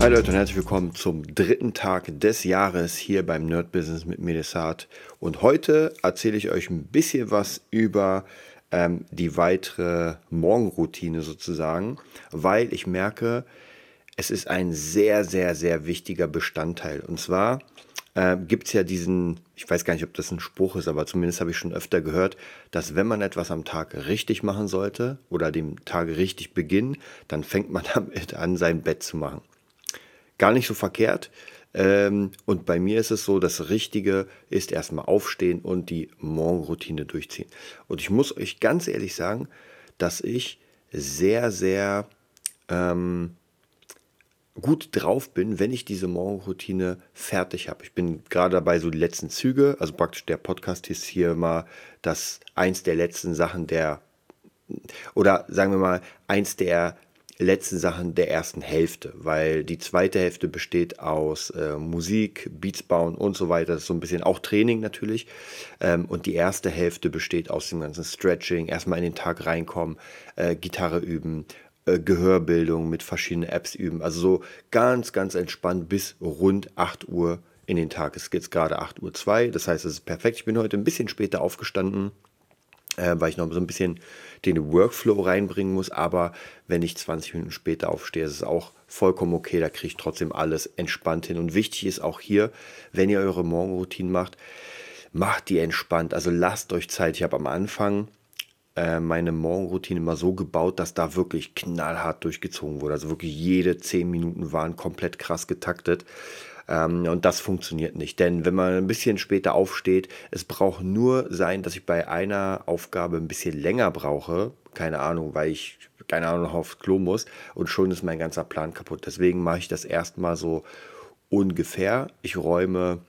Hi Leute und herzlich willkommen zum dritten Tag des Jahres hier beim Nerd Business mit Medesat. Und heute erzähle ich euch ein bisschen was über ähm, die weitere Morgenroutine sozusagen, weil ich merke, es ist ein sehr, sehr, sehr wichtiger Bestandteil. Und zwar äh, gibt es ja diesen, ich weiß gar nicht, ob das ein Spruch ist, aber zumindest habe ich schon öfter gehört, dass wenn man etwas am Tag richtig machen sollte oder dem Tag richtig beginnen, dann fängt man damit an, sein Bett zu machen gar nicht so verkehrt. Ähm, und bei mir ist es so, das Richtige ist erstmal aufstehen und die Morgenroutine durchziehen. Und ich muss euch ganz ehrlich sagen, dass ich sehr, sehr ähm, gut drauf bin, wenn ich diese Morgenroutine fertig habe. Ich bin gerade dabei, so die letzten Züge, also praktisch der Podcast ist hier mal das eins der letzten Sachen der, oder sagen wir mal, eins der letzten Sachen der ersten Hälfte, weil die zweite Hälfte besteht aus äh, Musik, Beats bauen und so weiter. Das ist so ein bisschen auch Training natürlich. Ähm, und die erste Hälfte besteht aus dem ganzen Stretching, erstmal in den Tag reinkommen, äh, Gitarre üben, äh, Gehörbildung mit verschiedenen Apps üben. Also so ganz, ganz entspannt bis rund 8 Uhr in den Tag. Es geht gerade 8 Uhr 2, das heißt, es ist perfekt. Ich bin heute ein bisschen später aufgestanden äh, weil ich noch so ein bisschen den Workflow reinbringen muss. Aber wenn ich 20 Minuten später aufstehe, ist es auch vollkommen okay. Da kriege ich trotzdem alles entspannt hin. Und wichtig ist auch hier, wenn ihr eure Morgenroutine macht, macht die entspannt. Also lasst euch Zeit. Ich habe am Anfang äh, meine Morgenroutine immer so gebaut, dass da wirklich knallhart durchgezogen wurde. Also wirklich jede 10 Minuten waren komplett krass getaktet. Ähm, und das funktioniert nicht. Denn wenn man ein bisschen später aufsteht, es braucht nur sein, dass ich bei einer Aufgabe ein bisschen länger brauche. Keine Ahnung, weil ich, keine Ahnung, noch aufs Klo muss. Und schon ist mein ganzer Plan kaputt. Deswegen mache ich das erstmal so ungefähr. Ich räume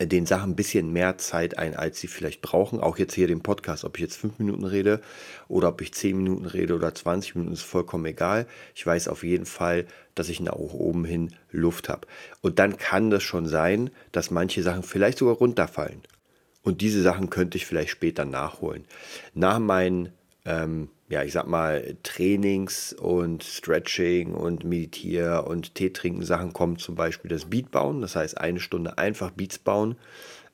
den Sachen ein bisschen mehr Zeit ein, als sie vielleicht brauchen. Auch jetzt hier den Podcast, ob ich jetzt fünf Minuten rede oder ob ich zehn Minuten rede oder 20 Minuten, ist vollkommen egal. Ich weiß auf jeden Fall, dass ich nach oben hin Luft habe. Und dann kann das schon sein, dass manche Sachen vielleicht sogar runterfallen. Und diese Sachen könnte ich vielleicht später nachholen. Nach meinen ähm, ja, ich sag mal, Trainings und Stretching und Meditier und Tee trinken Sachen kommen zum Beispiel das Beat bauen. Das heißt, eine Stunde einfach Beats bauen,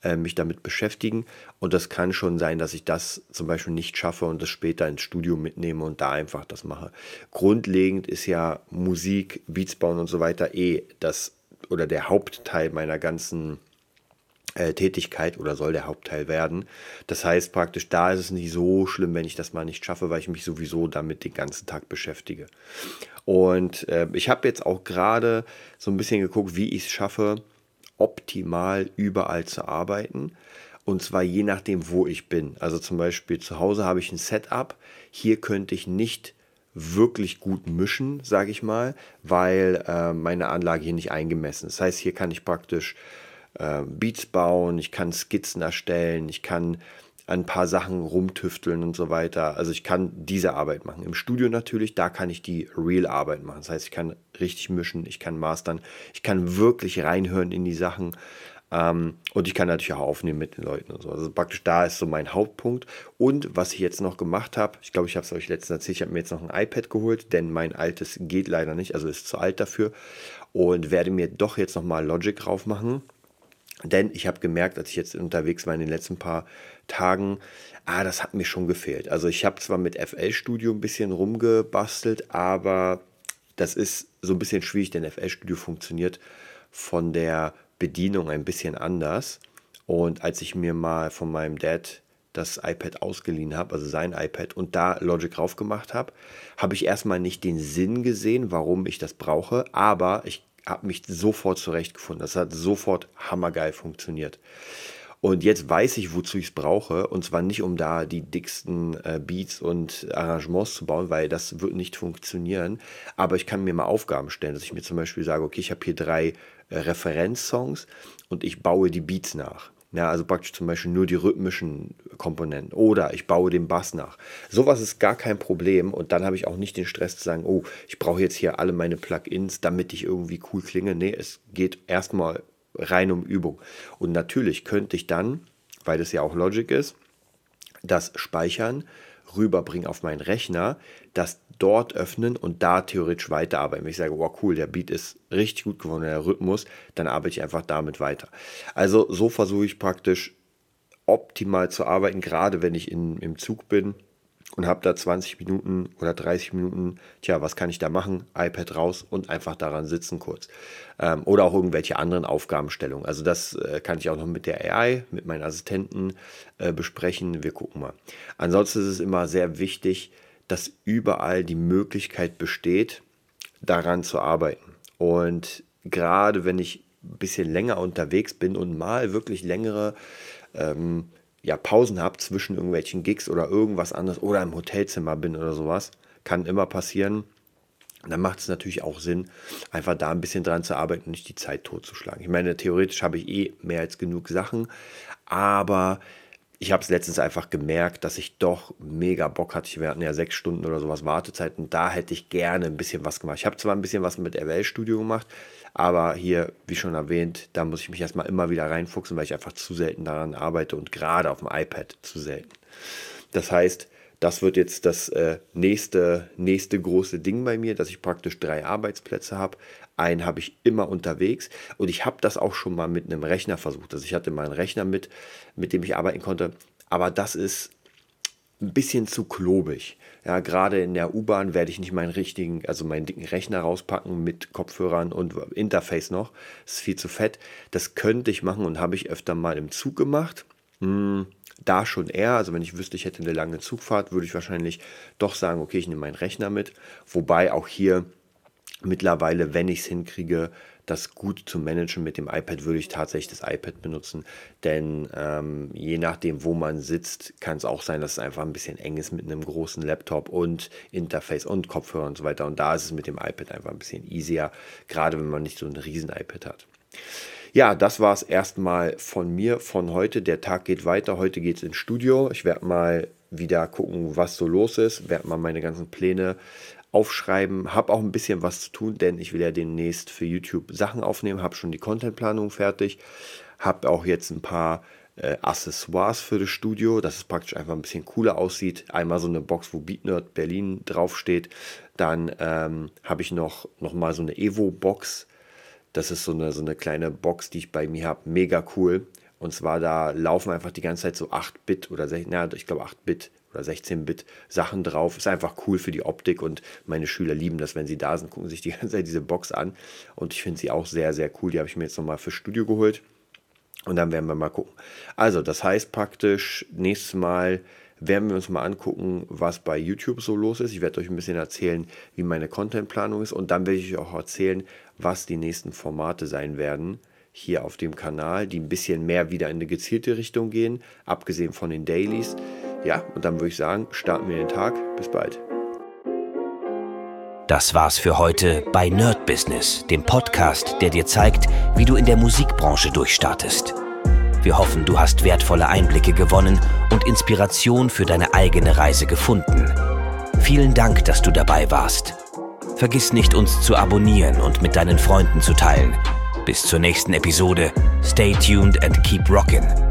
äh, mich damit beschäftigen. Und das kann schon sein, dass ich das zum Beispiel nicht schaffe und das später ins Studio mitnehme und da einfach das mache. Grundlegend ist ja Musik, Beats bauen und so weiter eh das oder der Hauptteil meiner ganzen äh, Tätigkeit oder soll der Hauptteil werden. Das heißt praktisch, da ist es nicht so schlimm, wenn ich das mal nicht schaffe, weil ich mich sowieso damit den ganzen Tag beschäftige. Und äh, ich habe jetzt auch gerade so ein bisschen geguckt, wie ich es schaffe, optimal überall zu arbeiten. Und zwar je nachdem, wo ich bin. Also zum Beispiel zu Hause habe ich ein Setup. Hier könnte ich nicht wirklich gut mischen, sage ich mal, weil äh, meine Anlage hier nicht eingemessen ist. Das heißt, hier kann ich praktisch äh, Beats bauen, ich kann Skizzen erstellen, ich kann an ein paar Sachen rumtüfteln und so weiter. Also ich kann diese Arbeit machen. Im Studio natürlich, da kann ich die Real-Arbeit machen. Das heißt, ich kann richtig mischen, ich kann mastern, ich kann wirklich reinhören in die Sachen. Ähm, und ich kann natürlich auch aufnehmen mit den Leuten und so. Also praktisch da ist so mein Hauptpunkt. Und was ich jetzt noch gemacht habe, ich glaube, ich habe es euch letztens erzählt, ich habe mir jetzt noch ein iPad geholt, denn mein altes geht leider nicht, also ist zu alt dafür. Und werde mir doch jetzt nochmal Logic drauf machen denn ich habe gemerkt, als ich jetzt unterwegs war in den letzten paar Tagen, ah, das hat mir schon gefehlt. Also ich habe zwar mit FL Studio ein bisschen rumgebastelt, aber das ist so ein bisschen schwierig, denn FL Studio funktioniert von der Bedienung ein bisschen anders. Und als ich mir mal von meinem Dad das iPad ausgeliehen habe, also sein iPad, und da Logic drauf gemacht habe, habe ich erstmal nicht den Sinn gesehen, warum ich das brauche, aber ich habe mich sofort zurechtgefunden. Das hat sofort hammergeil funktioniert. Und jetzt weiß ich, wozu ich es brauche. Und zwar nicht, um da die dicksten äh, Beats und Arrangements zu bauen, weil das wird nicht funktionieren. Aber ich kann mir mal Aufgaben stellen, dass ich mir zum Beispiel sage, okay, ich habe hier drei äh, Referenzsongs und ich baue die Beats nach. Ja, also praktisch zum Beispiel nur die rhythmischen Komponenten. Oder ich baue den Bass nach. Sowas ist gar kein Problem. Und dann habe ich auch nicht den Stress zu sagen, oh, ich brauche jetzt hier alle meine Plugins, damit ich irgendwie cool klinge. Nee, es geht erstmal rein um Übung. Und natürlich könnte ich dann, weil das ja auch Logic ist, das speichern, rüberbringen auf meinen Rechner, das dort öffnen und da theoretisch weiterarbeiten. Wenn ich sage, wow, cool, der Beat ist richtig gut geworden, der Rhythmus, dann arbeite ich einfach damit weiter. Also so versuche ich praktisch optimal zu arbeiten, gerade wenn ich in, im Zug bin und habe da 20 Minuten oder 30 Minuten, tja, was kann ich da machen? iPad raus und einfach daran sitzen kurz. Ähm, oder auch irgendwelche anderen Aufgabenstellungen. Also das äh, kann ich auch noch mit der AI, mit meinen Assistenten äh, besprechen. Wir gucken mal. Ansonsten ist es immer sehr wichtig, dass überall die Möglichkeit besteht, daran zu arbeiten. Und gerade wenn ich ein bisschen länger unterwegs bin und mal wirklich längere ähm, ja, Pausen habe zwischen irgendwelchen Gigs oder irgendwas anderes oder im Hotelzimmer bin oder sowas, kann immer passieren. Dann macht es natürlich auch Sinn, einfach da ein bisschen dran zu arbeiten und nicht die Zeit totzuschlagen. Ich meine, theoretisch habe ich eh mehr als genug Sachen, aber ich habe es letztens einfach gemerkt, dass ich doch mega Bock hatte. Wir hatten ja sechs Stunden oder sowas Wartezeit und da hätte ich gerne ein bisschen was gemacht. Ich habe zwar ein bisschen was mit RWL Studio gemacht, aber hier, wie schon erwähnt, da muss ich mich erstmal immer wieder reinfuchsen, weil ich einfach zu selten daran arbeite und gerade auf dem iPad zu selten. Das heißt, das wird jetzt das äh, nächste, nächste große Ding bei mir, dass ich praktisch drei Arbeitsplätze habe. Einen habe ich immer unterwegs und ich habe das auch schon mal mit einem Rechner versucht. Also ich hatte mal einen Rechner mit, mit dem ich arbeiten konnte, aber das ist ein bisschen zu klobig. Ja, gerade in der U-Bahn werde ich nicht meinen richtigen, also meinen dicken Rechner rauspacken mit Kopfhörern und Interface noch. Das ist viel zu fett. Das könnte ich machen und habe ich öfter mal im Zug gemacht. Hm, da schon eher, also wenn ich wüsste, ich hätte eine lange Zugfahrt, würde ich wahrscheinlich doch sagen, okay, ich nehme meinen Rechner mit. Wobei auch hier mittlerweile, wenn ich es hinkriege, das gut zu managen mit dem iPad, würde ich tatsächlich das iPad benutzen. Denn ähm, je nachdem, wo man sitzt, kann es auch sein, dass es einfach ein bisschen eng ist mit einem großen Laptop und Interface und Kopfhörer und so weiter. Und da ist es mit dem iPad einfach ein bisschen easier, gerade wenn man nicht so ein riesen iPad hat. Ja, das war es erstmal von mir von heute. Der Tag geht weiter. Heute geht es ins Studio. Ich werde mal wieder gucken, was so los ist. Werde mal meine ganzen Pläne aufschreiben. Habe auch ein bisschen was zu tun, denn ich will ja demnächst für YouTube Sachen aufnehmen. Habe schon die Contentplanung fertig. Habe auch jetzt ein paar äh, Accessoires für das Studio, dass es praktisch einfach ein bisschen cooler aussieht. Einmal so eine Box, wo BeatNerd Berlin draufsteht. Dann ähm, habe ich noch, noch mal so eine Evo-Box das ist so eine, so eine kleine Box, die ich bei mir habe. Mega cool. Und zwar da laufen einfach die ganze Zeit so 8-Bit oder 16, ja, ich glaube 8-Bit oder 16-Bit Sachen drauf. Ist einfach cool für die Optik und meine Schüler lieben das, wenn sie da sind, gucken sich die ganze Zeit diese Box an. Und ich finde sie auch sehr, sehr cool. Die habe ich mir jetzt nochmal fürs Studio geholt. Und dann werden wir mal gucken. Also, das heißt praktisch, nächstes Mal werden wir uns mal angucken, was bei YouTube so los ist. Ich werde euch ein bisschen erzählen, wie meine Contentplanung ist und dann werde ich euch auch erzählen, was die nächsten Formate sein werden hier auf dem Kanal, die ein bisschen mehr wieder in eine gezielte Richtung gehen, abgesehen von den Dailies. Ja, und dann würde ich sagen, starten wir den Tag. Bis bald. Das war's für heute bei Nerd Business, dem Podcast, der dir zeigt, wie du in der Musikbranche durchstartest. Wir hoffen, du hast wertvolle Einblicke gewonnen und Inspiration für deine eigene Reise gefunden. Vielen Dank, dass du dabei warst. Vergiss nicht, uns zu abonnieren und mit deinen Freunden zu teilen. Bis zur nächsten Episode. Stay tuned and keep rockin'.